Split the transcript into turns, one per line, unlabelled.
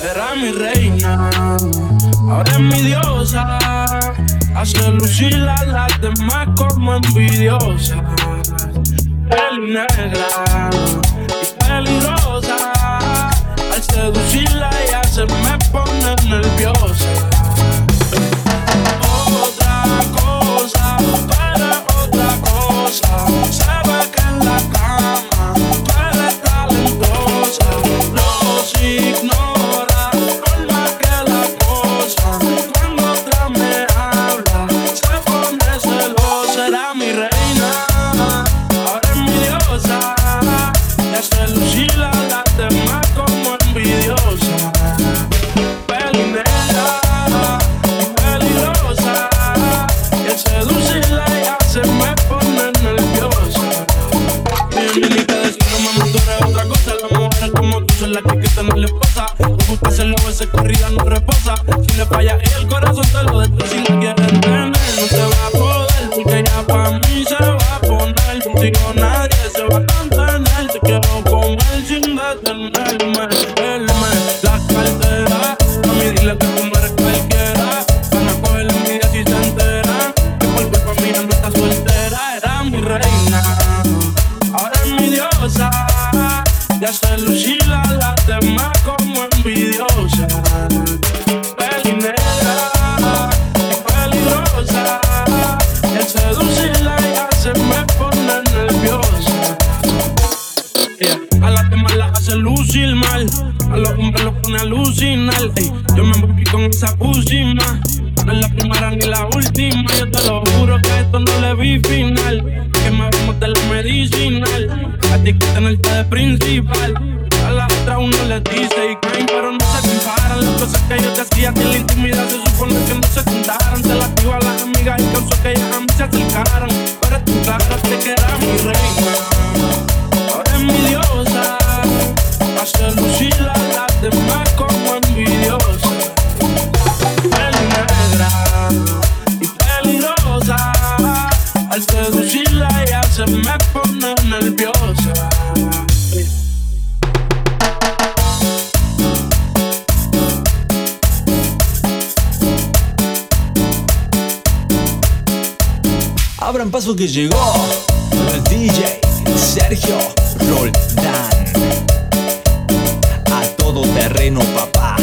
Era mi reina, ahora es mi diosa. Hace lucir a las demás como envidiosas. El negra. Si la date como envidiosa, pelinella, peligrosa, que seduce y le hace me pone nerviosa. Y un militar es me montó de otra cosa, la mujer es como tú, son las que quita no le pasa, lo justas en la OS corrida no reposa, si le falla el corazón, todo lo tu. tenerme, verme la cartera. A mí dile que tú no eres cualquiera. Van a coger envidia si se enteran. Que por culpa mía no está soltera. Era mi reina, ahora es mi diosa. Ya se lucila las demás como envidiosa. A los hombres los pone a alucinar. Yo me envolví con esa pusima. No es la primera ni la última. Yo te lo juro que esto no le vi final. Que me vemos de la medicinal. A ti que tenerte de principal. A la otra uno le dice y caen, pero no se comparan. Las cosas que yo te hacía en la intimidad se supone que no se juntaran. Se las activa a las amigas y causó que ellas a mí se acercaran. te vacila ya se me pone nerviosa.
Abran paso que llegó el DJ Sergio Roldán. A todo terreno, papá.